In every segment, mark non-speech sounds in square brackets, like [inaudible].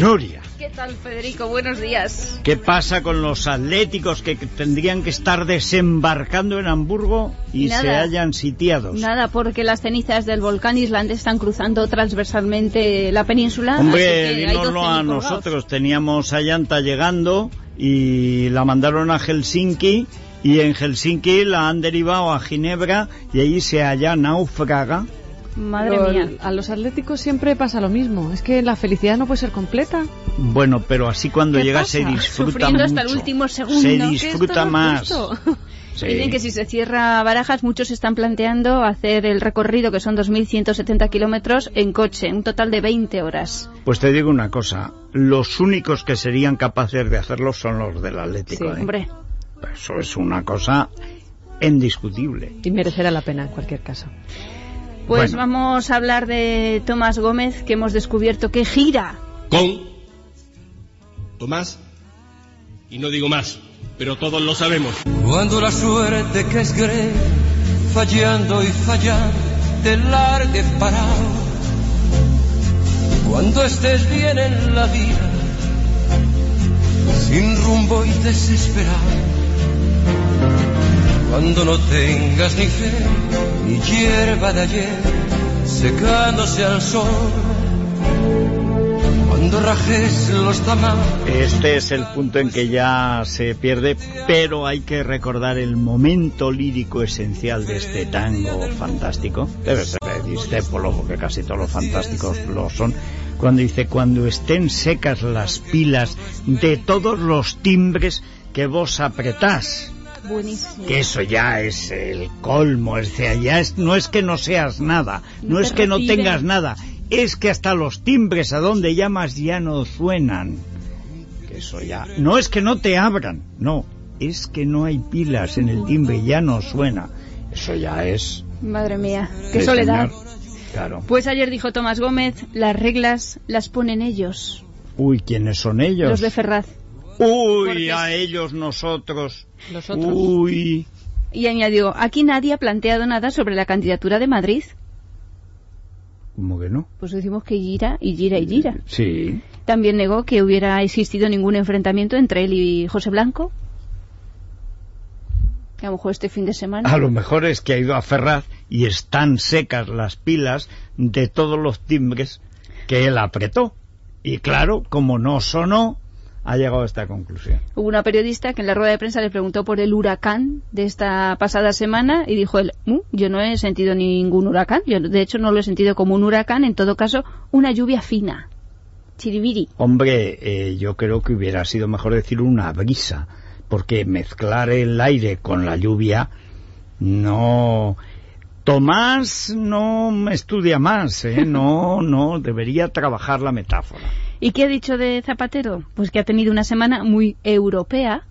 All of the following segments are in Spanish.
Nuria. ¿Qué tal, Federico? Buenos días. ¿Qué pasa con los atléticos que tendrían que estar desembarcando en Hamburgo y Nada. se hallan sitiados? Nada, porque las cenizas del volcán islandés están cruzando transversalmente la península. Hombre, dínoslo 12 a colgados. nosotros. Teníamos a Llanta llegando y la mandaron a Helsinki y en Helsinki la han derivado a Ginebra y allí se halla náufraga. Madre Pero mía. A los atléticos siempre pasa lo mismo. Es que la felicidad no puede ser completa. Bueno, pero así cuando ¿Qué llega pasa? se disfruta Sufriendo hasta el mucho. último segundo. Se disfruta no más. [laughs] Sí. Dicen que si se cierra Barajas, muchos están planteando hacer el recorrido, que son 2.170 kilómetros, en coche, un total de 20 horas. Pues te digo una cosa, los únicos que serían capaces de hacerlo son los del Atlético. Sí, ¿eh? Hombre, Eso es una cosa indiscutible. Y merecerá la pena en cualquier caso. pues Bueno. vamos a hablar de Tomás Gómez, que hemos descubierto que gira. con Tomás y no digo más, pero todos lo sabemos. Cuando la suerte que es gre, fallando y fallando, te largue parado. Cuando estés bien en la vida, sin rumbo y desesperado. Cuando no tengas ni fe, ni hierba de ayer, secándose al sol. Cuando rajes los. Este es el punto en que ya se pierde, pero hay que recordar el momento lírico esencial de este tango fantástico. Debe ser de Discépolo, porque casi todos los fantásticos lo son. Cuando dice, cuando estén secas las pilas de todos los timbres que vos apretás. Buenísimo. Que eso ya es el colmo, es decir, ya es, no es que no seas nada, no, No es que no tengas nada, es que hasta los timbres a donde llamas ya no suenan. Que eso ya, no es que no te abran, no, es que no hay pilas en el timbre, ya no suena. Eso ya es... Madre mía, qué soledad. Claro. Pues ayer dijo Tomás Gómez, las reglas las ponen ellos, Uy, ¿quiénes son ellos? los de Ferraz. Uy, Porque a ellos nosotros. Los otros. Uy. Y añadió, aquí nadie ha planteado nada sobre la candidatura de Madrid. ¿Cómo que no? Pues decimos que gira y gira y gira. Sí. También negó que hubiera existido ningún enfrentamiento entre él y José Blanco. Que a lo mejor este fin de semana. A lo mejor es que ha ido a Ferraz y están secas las pilas de todos los timbres que él apretó. Y claro, como no sonó, ha llegado a esta conclusión. Hubo una periodista que en la rueda de prensa le preguntó por el huracán de esta pasada semana y dijo él, "Mm, yo no he sentido ningún huracán, yo de hecho no lo he sentido como un huracán, en todo caso una lluvia fina. Chiribiri. Hombre, eh, yo creo que hubiera sido mejor decir una brisa, porque mezclar el aire con la lluvia no... Tomás no estudia más, ¿eh? No, no, debería trabajar la metáfora. ¿Y qué ha dicho de Zapatero? Pues que ha tenido una semana muy europea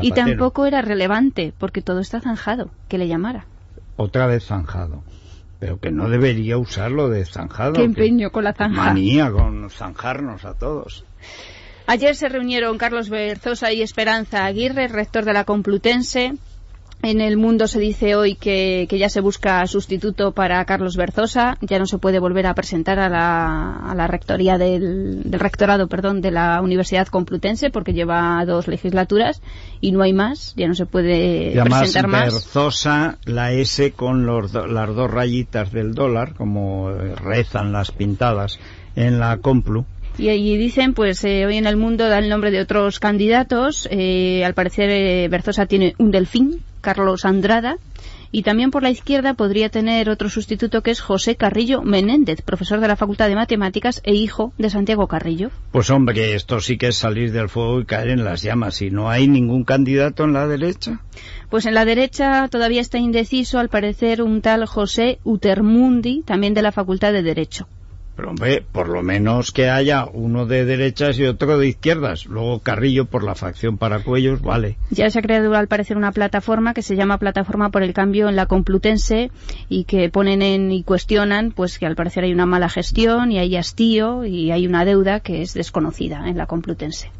y tampoco era relevante porque todo está zanjado, que le llamara. Otra vez zanjado. Pero que no debería usarlo de zanjado. Qué que- empeño con la zanja. Manía con zanjarnos a todos. Ayer se reunieron Carlos Berzosa y Esperanza Aguirre, rector de la Complutense. En el mundo se dice hoy que, que ya se busca sustituto para Carlos Berzosa. Ya no se puede volver a presentar a la, a la rectoría del, del rectorado, perdón, de la Universidad Complutense porque lleva dos legislaturas y no hay más. Ya no se puede Y además presentar más. Berzosa, la S con los do- las dos rayitas del dólar, como eh, rezan las pintadas en la Complu. Y allí dicen, pues eh, hoy en el mundo da el nombre de otros candidatos. Eh, al parecer eh, Berzosa tiene un delfín Carlos Andrada, y también por la izquierda podría tener otro sustituto que es José Carrillo Menéndez, profesor de la Facultad de Matemáticas e hijo de Santiago Carrillo. Pues hombre, esto sí que es salir del fuego y caer en las llamas. ¿Y no hay ningún candidato en la derecha? Pues en la derecha todavía está indeciso, al parecer, un tal José Utermundi, también de la Facultad de Derecho. Pero hombre, por lo menos que haya uno de derechas y otro de izquierdas. Luego Carrillo por la facción para cuellos, vale. Ya se ha creado al parecer una plataforma que se llama Plataforma por el Cambio en la Complutense y que ponen en y cuestionan pues que al parecer hay una mala gestión y hay hastío y hay una deuda que es desconocida en la Complutense.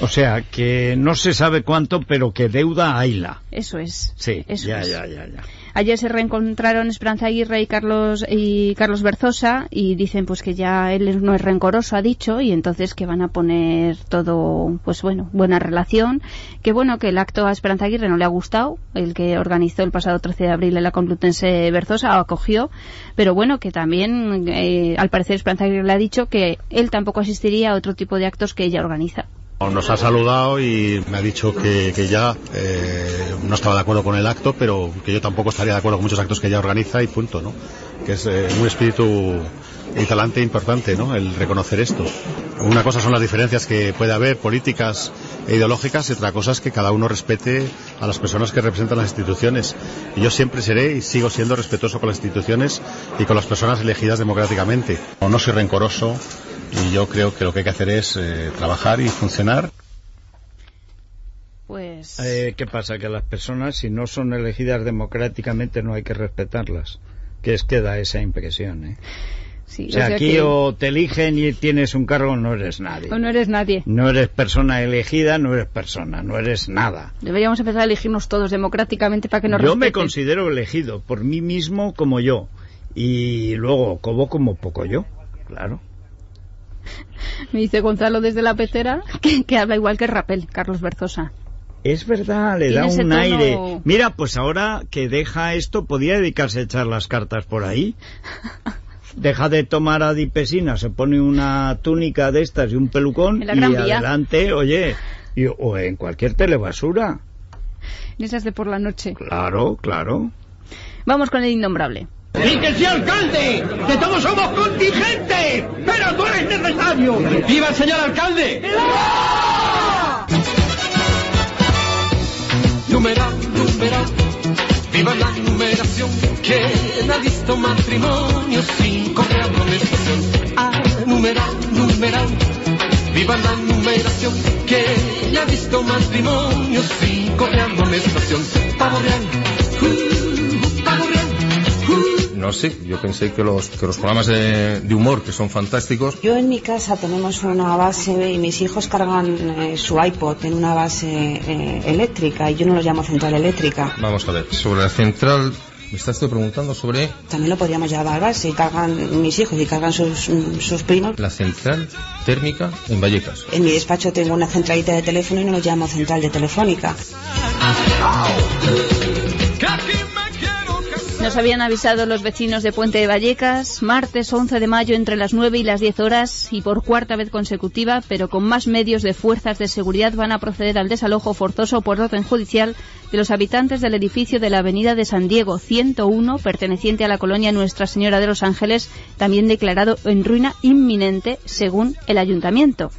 O sea, que no se sabe cuánto, pero que deuda hayla. Eso es. Sí, Eso ya, es. ya, ya, ya. Ayer se reencontraron Esperanza Aguirre y Carlos y Carlos Berzosa y dicen pues que ya él no es rencoroso, ha dicho, y entonces que van a poner todo, pues bueno, buena relación. Que bueno, que el acto a Esperanza Aguirre no le ha gustado, el que organizó el pasado 13 de abril en la Complutense Berzosa, acogió, pero bueno, que también, eh, al parecer Esperanza Aguirre le ha dicho que él tampoco asistiría a otro tipo de actos que ella organiza. Nos ha saludado y me ha dicho que, que ya eh, no estaba de acuerdo con el acto, pero que yo tampoco estaría de acuerdo con muchos actos que ella organiza y punto, ¿no? Que es eh, un espíritu talante importante, ¿no? El reconocer esto. Una cosa son las diferencias que puede haber políticas e ideológicas y otra cosa es que cada uno respete a las personas que representan las instituciones. Y yo siempre seré y sigo siendo respetuoso con las instituciones y con las personas elegidas democráticamente. No soy rencoroso y yo creo que lo que hay que hacer es eh, trabajar y funcionar. Pues... Eh, ¿Qué pasa? Que las personas, si no son elegidas democráticamente, no hay que respetarlas. Que es que da esa impresión, ¿eh? sí, O sea, aquí que- o te eligen y tienes un cargo, no eres nadie. o no eres nadie. No eres persona elegida, no eres persona, no eres nada. Deberíamos empezar a elegirnos todos democráticamente para que nos Yo me considero elegido por mí mismo como yo. Y luego como como poco yo, claro. [laughs] Me dice Gonzalo desde la pecera que, que habla igual que Rapel, Carlos Berzosa. Es verdad, le da un tono- aire. Mira, pues ahora que deja esto, podía dedicarse a echar las cartas por ahí. [laughs] Deja de tomar adipesina, se pone una túnica de estas y un pelucón En y Vía. adelante, oye, y- o en cualquier telebasura. Esas de por la noche. Claro, claro. Vamos con el innombrable. ¡Y que sea alcalde! ¡Que todos somos contingentes! ¡Pero tú eres necesario! ¡Viva el señor alcalde! Numeral, numeral, viva la numeración. ¿Quién ha visto matrimonio sin correr amonestación? Ah, numeral, numeral, viva la numeración. ¿Quién ha visto matrimonio sin uh, pavo real, uh. No sé, yo pensé que los, que los programas de, de humor, que son fantásticos, Yo en mi casa tenemos una base y mis hijos cargan eh, su iPod en una base eh, eléctrica y yo no lo llamo central eléctrica. vamos a ver, sobre la central, me estás preguntando sobre También lo podríamos llamar base y cargan mis hijos y cargan sus, sus primos. la central térmica en Vallecas. En mi despacho tengo una centralita de teléfono y no lo llamo central de telefónica. Nos habían avisado los vecinos de Puente de Vallecas, martes 11 de mayo entre las 9 y las 10 horas y por cuarta vez consecutiva, pero con más medios de fuerzas de seguridad van a proceder al desalojo forzoso por orden judicial de los habitantes del edificio de la Avenida de San Diego 101, perteneciente a la colonia Nuestra Señora de los Ángeles, también declarado en ruina inminente según el ayuntamiento.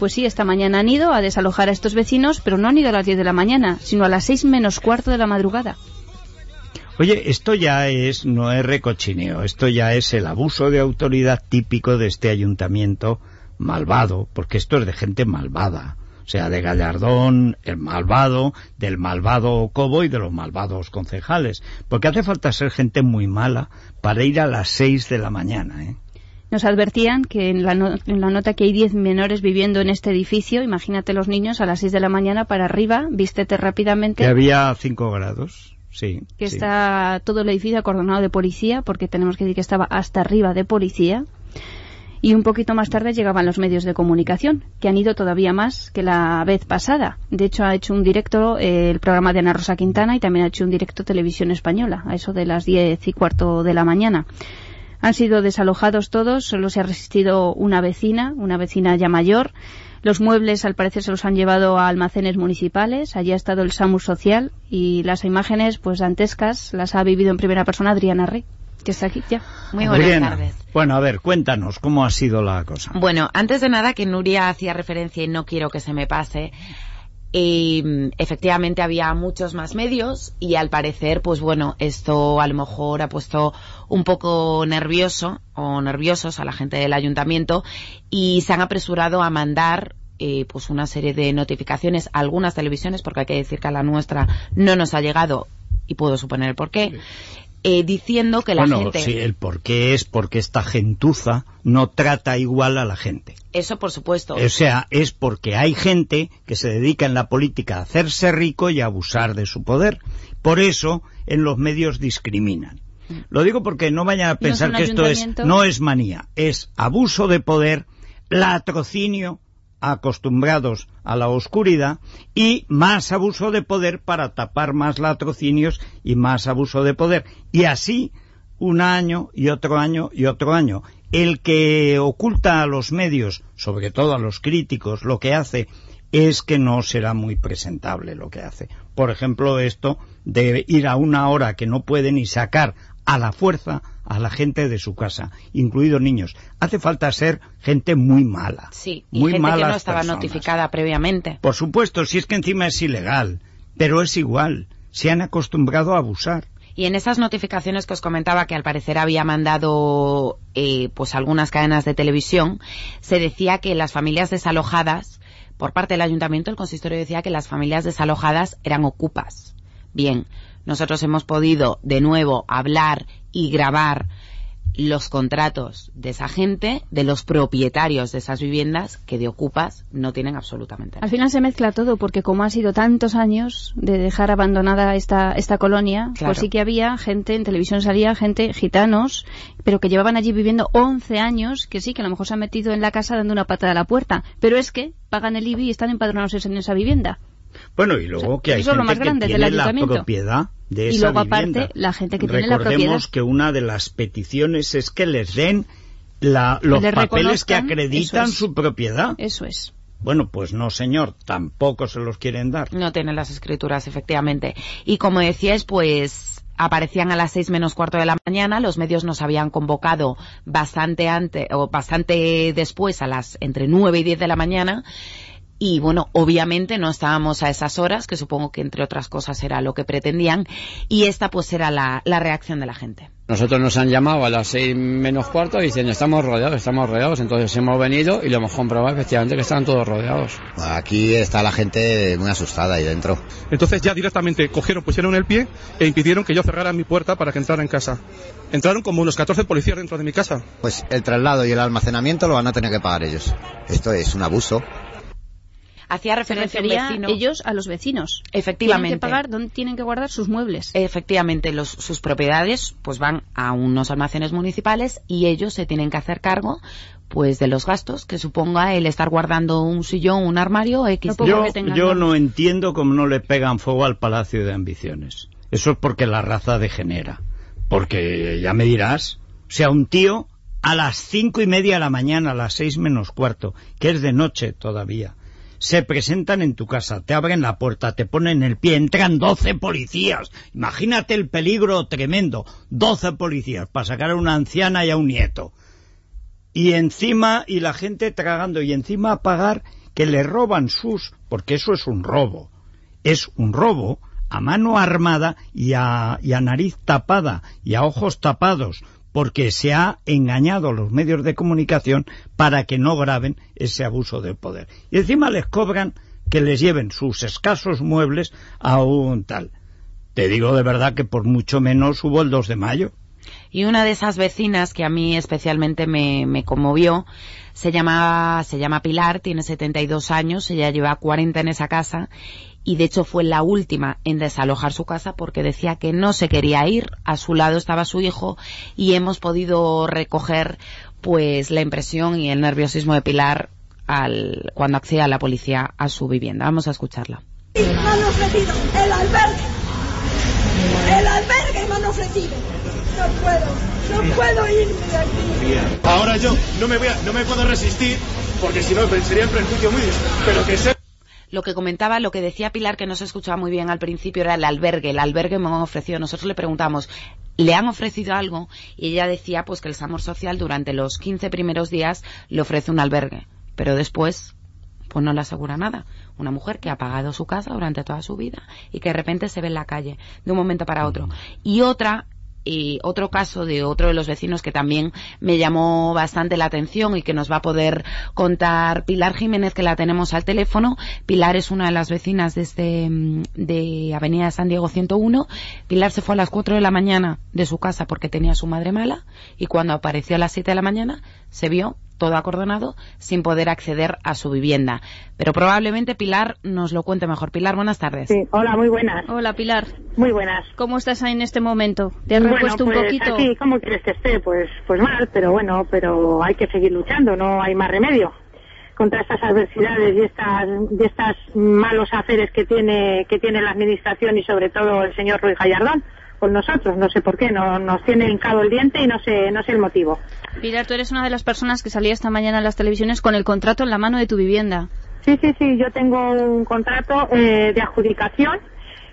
Pues sí, esta mañana han ido a desalojar a estos vecinos, pero no han ido a las 10 de la mañana, sino a las 6 menos cuarto de la madrugada. Oye, esto ya es, no es recochineo, esto ya es el abuso de autoridad típico de este ayuntamiento malvado, porque esto es de gente malvada. O sea, de Gallardón, el malvado, del malvado Cobo y de los malvados concejales. Porque hace falta ser gente muy mala para ir a las seis de la mañana, ¿eh? Nos advertían que en la, no- en la nota que hay 10 menores viviendo en este edificio, imagínate los niños a las 6 de la mañana para arriba, vístete rápidamente, Que había cinco grados, sí. que sí. está todo el edificio acordonado de policía, porque tenemos que decir que estaba hasta arriba de policía. Y un poquito más tarde llegaban los medios de comunicación, que han ido todavía más que la vez pasada. De hecho, ha hecho un directo eh, el programa de Ana Rosa Quintana y también ha hecho un directo Televisión Española, a eso de las 10 y cuarto de la mañana. Han sido desalojados todos, solo se ha resistido una vecina, una vecina ya mayor. Los muebles, al parecer, se los han llevado a almacenes municipales. Allí ha estado el SAMUR social y las imágenes, pues, dantescas, las ha vivido en primera persona Adriana Rey, que está aquí ya. Muy buenas Adriana, tardes. Bueno, a ver, cuéntanos, ¿cómo ha sido la cosa? Bueno, antes de nada, que Nuria hacía referencia y no quiero que se me pase, mm, efectivamente había muchos más medios y al parecer, pues bueno, esto a lo mejor ha puesto un poco nervioso o nerviosos a la gente del ayuntamiento y se han apresurado a mandar eh, pues una serie de notificaciones a algunas televisiones, porque hay que decir que a la nuestra no nos ha llegado y puedo suponer el porqué. Eh, diciendo que la bueno, gente... sí, el por qué es porque esta gentuza no trata igual a la gente. Eso por supuesto. O sea, es porque hay gente que se dedica en la política a hacerse rico y a abusar de su poder. Por eso en los medios discriminan. Lo digo porque no vayan a pensar que esto es no es manía, es abuso de poder, latrocinio acostumbrados a la oscuridad y más abuso de poder para tapar más latrocinios y más abuso de poder. Y así un año y otro año y otro año. El que oculta a los medios, sobre todo a los críticos, lo que hace es que no será muy presentable lo que hace. Por ejemplo, esto de ir a una hora que no puede ni sacar a la fuerza a la gente de su casa, incluidos niños. Hace falta ser gente muy mala. Sí, y muy gente que no estaba personas. notificada previamente. Por supuesto, si es que encima es ilegal, pero es igual. Se han acostumbrado a abusar. Y en esas notificaciones que os comentaba que al parecer había mandado eh, pues algunas cadenas de televisión, se decía que las familias desalojadas, por parte del ayuntamiento, el consistorio decía que las familias desalojadas eran ocupas. Bien, nosotros hemos podido de nuevo hablar y grabar los contratos de esa gente, de los propietarios de esas viviendas, que de ocupas no tienen absolutamente nada. Al final se mezcla todo, porque como ha sido tantos años de dejar abandonada esta, esta colonia, Claro. pues sí que había gente, en televisión salía gente, gitanos, pero que llevaban allí viviendo 11 años, que sí, que a lo mejor se han metido en la casa dando una patada a la puerta, pero es que pagan el IBI y están empadronados en esa vivienda. Bueno, y luego que hay gente que tiene la propiedad de Y esa luego, aparte, la gente que tiene la Recordemos propiedad. que una de las peticiones es que les den la- los Les papeles que acreditan es. su propiedad. Eso es. Bueno, pues no, señor, tampoco se los quieren dar. No tienen las escrituras, efectivamente. Y como decíais, pues aparecían a las seis menos cuarto de la mañana. Los medios nos habían convocado bastante antes o bastante después, a las entre nueve y diez de la mañana. Y bueno, obviamente no estábamos a esas horas, que supongo que entre otras cosas era lo que pretendían. Y esta pues era la, la reacción de la gente. Nosotros nos han llamado a las seis menos cuarto diciendo estamos rodeados, estamos rodeados. Entonces hemos venido y lo hemos comprobado efectivamente que están todos rodeados. Aquí está la gente muy asustada ahí dentro. Entonces ya directamente cogieron, pusieron el pie e impidieron que yo cerrara mi puerta para que entrara en casa. Entraron como unos 14 policías dentro de mi casa. Pues el traslado y el almacenamiento lo van a tener que pagar ellos. Esto es un abuso. Hacía Se referencia a un refería vecino. ellos a los vecinos. Efectivamente. Tienen que pagar dónde tienen que guardar sus muebles. Efectivamente, los, sus propiedades pues van a unos almacenes municipales y ellos se tienen que hacer cargo pues de los gastos que suponga el estar guardando un sillón, un armario X. Yo, yo no entiendo cómo no le pegan fuego al Palacio de Ambiciones. Eso es porque la raza degenera. Porque ya me dirás, o sea, un tío a las cinco y media de la mañana, a las seis menos cuarto, que es de noche todavía, se presentan en tu casa, te abren la puerta, te ponen el pie, entran 12 policías. Imagínate el peligro tremendo. 12 policías para sacar a una anciana y a un nieto. Y encima, y la gente tragando, y encima a pagar que le roban sus, porque eso es un robo. Es un robo a mano armada y a, y a nariz tapada y a ojos tapados, porque se ha engañado a los medios de comunicación para que no graben ese abuso de poder. Y encima les cobran que les lleven sus escasos muebles a un tal. Te digo de verdad que por mucho menos hubo el 2 de mayo. Y una de esas vecinas que a mí especialmente me, me conmovió se llama, se llama Pilar, tiene 72 años, ella lleva 40 en esa casa y de hecho fue la última en desalojar su casa porque decía que no se quería ir, a su lado estaba su hijo y hemos podido recoger pues la impresión y el nerviosismo de Pilar al, cuando accede a la policía a su vivienda. Vamos a escucharla. Y me han ofrecido el albergue. El albergue me han ofrecido. No puedo, no puedo irme de aquí. Ahora yo no me, voy a- no me puedo resistir porque si no sería un perjuicio muy... Pero que se... Lo que comentaba, lo que decía Pilar, que no se escuchaba muy bien al principio, era el albergue. El albergue me han ofrecido. Nosotros le preguntamos, ¿le han ofrecido algo? Y ella decía, pues que el Samor Social durante los 15 primeros días le ofrece un albergue. Pero después, pues no le asegura nada. Una mujer que ha pagado su casa durante toda su vida y que de repente se ve en la calle de un momento para otro. Y otra y otro caso de otro de los vecinos que también me llamó bastante la atención y que nos va a poder contar Pilar Jiménez, que la tenemos al teléfono. Pilar es una de las vecinas de, este, de Avenida San Diego 101. Pilar se fue a las 4 de la mañana de su casa porque tenía a su madre mala y cuando apareció a las 7 de la mañana se vio todo acordonado sin poder acceder a su vivienda. Pero probablemente Pilar nos lo cuente mejor. Pilar, buenas tardes. Sí, hola, muy buenas. Hola, Pilar. Muy buenas. ¿Cómo estás ahí en este momento? ¿Te has repuesto bueno, un pues poquito? Aquí, ¿cómo quieres que esté? Pues, pues mal, pero bueno, pero hay que seguir luchando, no hay más remedio contra estas adversidades y estas, y estas malos haceres que tiene, que tiene la administración y sobre todo el señor Ruiz Gallardón con nosotros, no sé por qué, no, nos tiene hincado el diente y no sé, no sé el motivo. Pilar, tú eres una de las personas que salía esta mañana en las televisiones con el contrato en la mano de tu vivienda. Sí, sí, sí, yo tengo un contrato eh, de adjudicación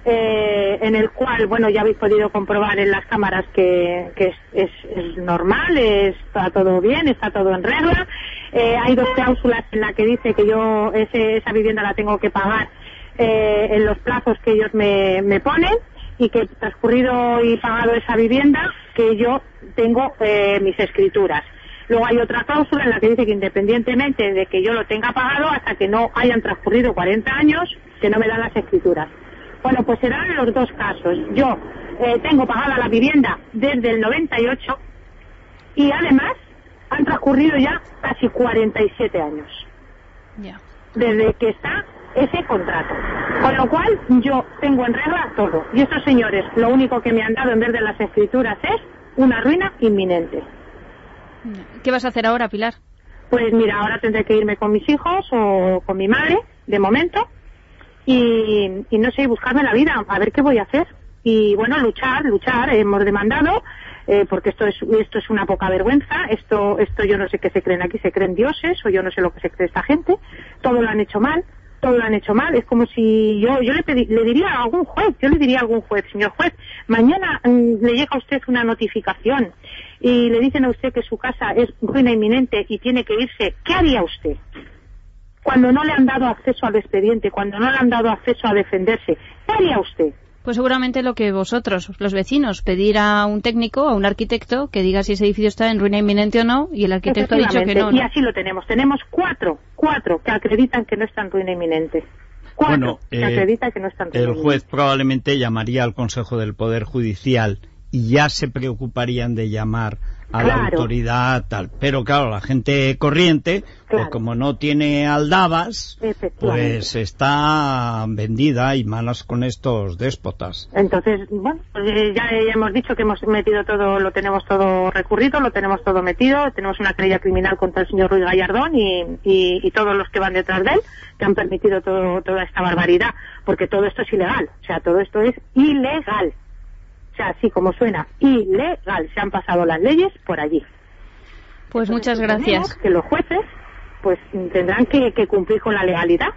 eh, en el cual, bueno, ya habéis podido comprobar en las cámaras que, que es, es, es normal, está todo bien, está todo en regla. Eh, hay dos cláusulas en las que dice que yo ese, esa vivienda la tengo que pagar eh, en los plazos que ellos me, me ponen y que transcurrido y pagado esa vivienda, que yo tengo eh, mis escrituras. Luego hay otra cláusula en la que dice que independientemente de que yo lo tenga pagado, hasta que no hayan transcurrido 40 años, que no me dan las escrituras. Bueno, pues serán los dos casos. Yo eh, tengo pagada la vivienda desde el 98 y además han transcurrido ya casi 47 años. Ya. Desde que está ese contrato. Con lo cual yo tengo en regla todo. Y estos señores lo único que me han dado en vez de las escrituras es una ruina inminente. ¿Qué vas a hacer ahora, Pilar? Pues mira, ahora tendré que irme con mis hijos o con mi madre, de momento, y, y no sé, buscarme la vida, a ver qué voy a hacer. Y bueno, luchar, luchar, hemos demandado, eh, porque esto es, esto es una poca vergüenza, esto, esto yo no sé qué se creen aquí, se creen dioses, o yo no sé lo que se cree esta gente, todo lo han hecho mal, todo lo han hecho mal. Es como si yo, yo le, diría a algún juez, yo le diría a algún juez, señor juez, mañana mm, le llega a usted una notificación y le dicen a usted que su casa es ruina inminente y tiene que irse, ¿qué haría usted? Cuando no le han dado acceso al expediente, cuando no le han dado acceso a defenderse, ¿qué haría usted? Pues seguramente lo que vosotros, los vecinos, pedir a un técnico, a un arquitecto, que diga si ese edificio está en ruina inminente o no, y el arquitecto ha dicho que no. Y así lo tenemos. Tenemos cuatro, cuatro que acreditan que no está en ruina inminente. Cuatro Bueno, que eh, acreditan que no está en ruina El inminente. juez probablemente llamaría al Consejo del Poder Judicial y ya se preocuparían de llamar a la Claro. autoridad tal. Pero claro, la gente corriente, pues como no tiene aldabas, pues está vendida y malas con estos déspotas. Entonces, bueno, pues, eh, ya hemos dicho que hemos metido todo, lo tenemos todo recurrido, lo tenemos todo metido, tenemos una querella criminal contra el señor Ruiz Gallardón y, y- y todos los que van detrás de él, que han permitido todo, toda esta barbaridad, porque todo esto es ilegal, o sea, todo esto es ilegal. Sea, así como suena, ilegal, se han pasado las leyes por allí. Pues muchas gracias. Que los jueces, pues tendrán que, que cumplir con la legalidad.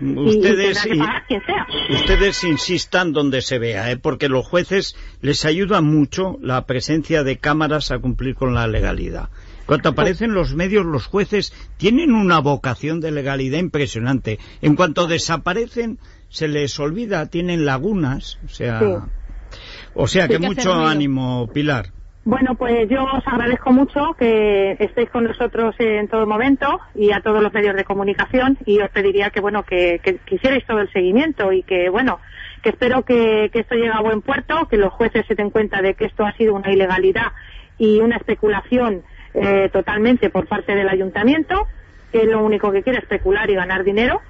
Y- y Ustedes, que y- pagar quien sea. ustedes insistan donde se vea, ¿eh? porque los jueces les ayuda mucho la presencia de cámaras a cumplir con la legalidad. Cuando aparecen los medios, los jueces tienen una vocación de legalidad impresionante. En cuanto desaparecen, se les olvida, tienen lagunas, o sea, Sí. O sea que mucho ánimo, Pilar. Bueno, pues yo os agradezco mucho que estéis con nosotros en todo momento y a todos los medios de comunicación y os pediría que, bueno, que, que, hicierais todo el seguimiento y que, bueno, que espero que, que esto llegue a buen puerto, que los jueces se den cuenta de que esto ha sido una ilegalidad y una especulación eh, totalmente por parte del ayuntamiento, que lo único que quiere es especular y ganar dinero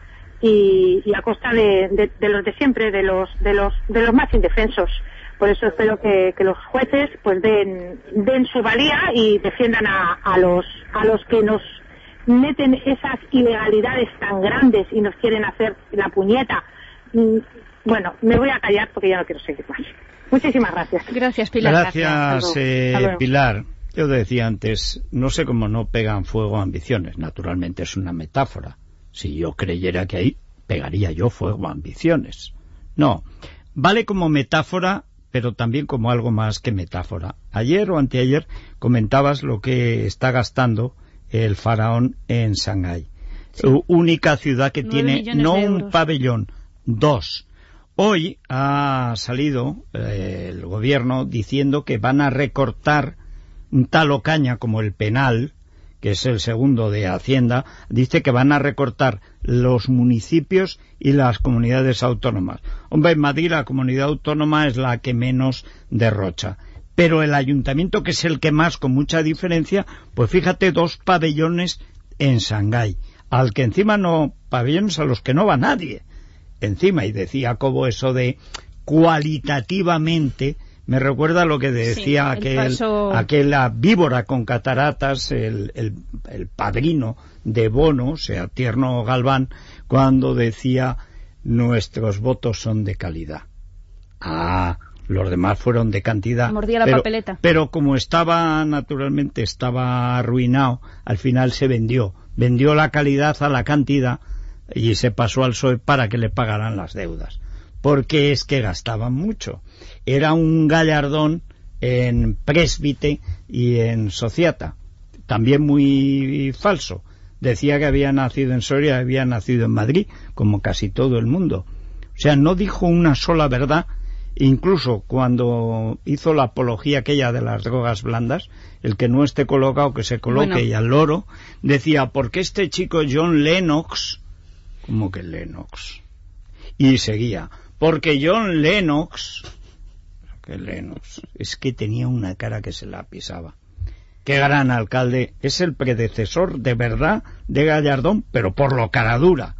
y, y a costa de, de- de los de siempre, de los, de los, de los más indefensos. Por eso espero que, que los jueces pues den, den su valía y defiendan a, a los, a los que nos meten esas ilegalidades tan grandes y nos quieren hacer la puñeta. Mm, Bueno, me voy a callar porque ya no quiero seguir más. Muchísimas gracias. Gracias, Gracias, eh, Pilar. Yo decía antes, no sé cómo no pegan fuego a ambiciones. Naturalmente es una metáfora. Si yo creyera que ahí pegaría yo fuego a ambiciones. No, vale como metáfora, pero también como algo más que metáfora. Ayer o anteayer comentabas lo que está gastando el faraón en Shanghái. Única ciudad que tiene no un pabellón, dos. Hoy ha salido eh, el gobierno diciendo que van a recortar un tal Ocaña como el penal, que es el segundo de Hacienda, dice que van a recortar los municipios y las comunidades autónomas. Hombre, en Madrid la comunidad autónoma es la que menos derrocha. Pero el ayuntamiento, que es el que más, con mucha diferencia, pues fíjate, dos pabellones en Shanghái, al que encima no, pabellones a los que no va nadie encima. Y decía como eso de cualitativamente me recuerda lo que decía aquel, aquella víbora con cataratas, el, el, padrino de Bono, o sea, Tierno Galván, cuando decía nuestros votos son de calidad. Ah, los demás fueron de cantidad. Mordía la pero, papeleta. Pero como estaba, naturalmente, estaba arruinado, al final se vendió. Vendió la calidad a la cantidad y se pasó al PSOE para que le pagaran las deudas. Porque es que gastaban mucho. Era un gallardón en Presbite y en Sociata. También muy falso. Decía que había nacido en Soria, había nacido en Madrid, como casi todo el mundo. O sea, no dijo una sola verdad, incluso cuando hizo la apología aquella de las drogas blandas, el que no esté colocado, que se coloque y al loro, decía, porque este chico John Lennox, como que Lennox. Y seguía, porque John Lennox, que Lennox, es que tenía una cara que se la pisaba. Qué gran alcalde, es el predecesor de verdad de Gallardón, pero por lo cara dura.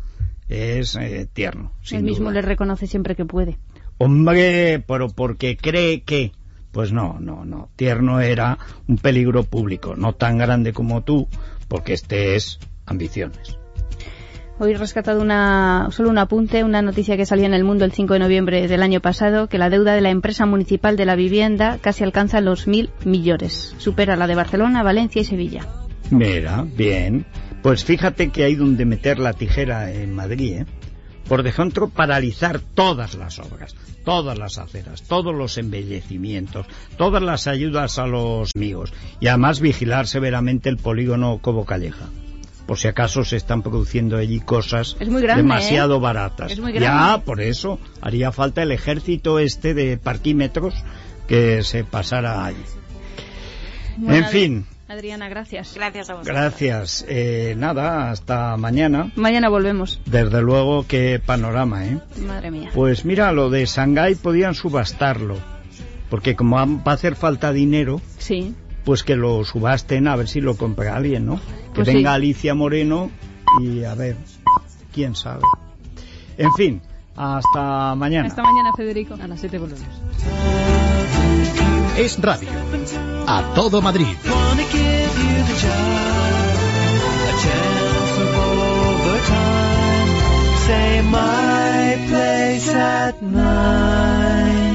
Es eh, tierno. Él mismo le reconoce siempre que puede. Hombre, pero porque cree que... Pues no, no, no. Tierno era un peligro público, no tan grande como tú, porque este es ambiciones. Hoy he rescatado una, solo un apunte, una noticia que salió en el mundo el 5 de noviembre del año pasado, que la deuda de la empresa municipal de la vivienda casi alcanza los mil millones. Supera la de Barcelona, Valencia y Sevilla. Mira, bien. Pues fíjate que hay donde meter la tijera en Madrid, ¿eh? Por ejemplo, paralizar todas las obras, todas las aceras, todos los embellecimientos, todas las ayudas a los amigos y además vigilar severamente el polígono Cobo Calleja por si acaso se están produciendo allí cosas demasiado ¿eh? baratas. ya, por eso haría falta el ejército este de parquímetros que se pasara allí. en fin. Adriana, gracias. Gracias a vosotros. Gracias. Eh, nada, hasta mañana. Mañana volvemos. Desde luego, qué panorama, ¿eh? Madre mía. Pues mira, lo de Shanghái podían subastarlo. Porque como va a hacer falta dinero, sí pues que lo subasten a ver si lo compra alguien, ¿no? Que Pues venga sí. Alicia Moreno y a ver, quién sabe. En fin, hasta mañana. Hasta mañana, Federico. A las 7 volvemos. Es radio. A todo Madrid. Say my place at.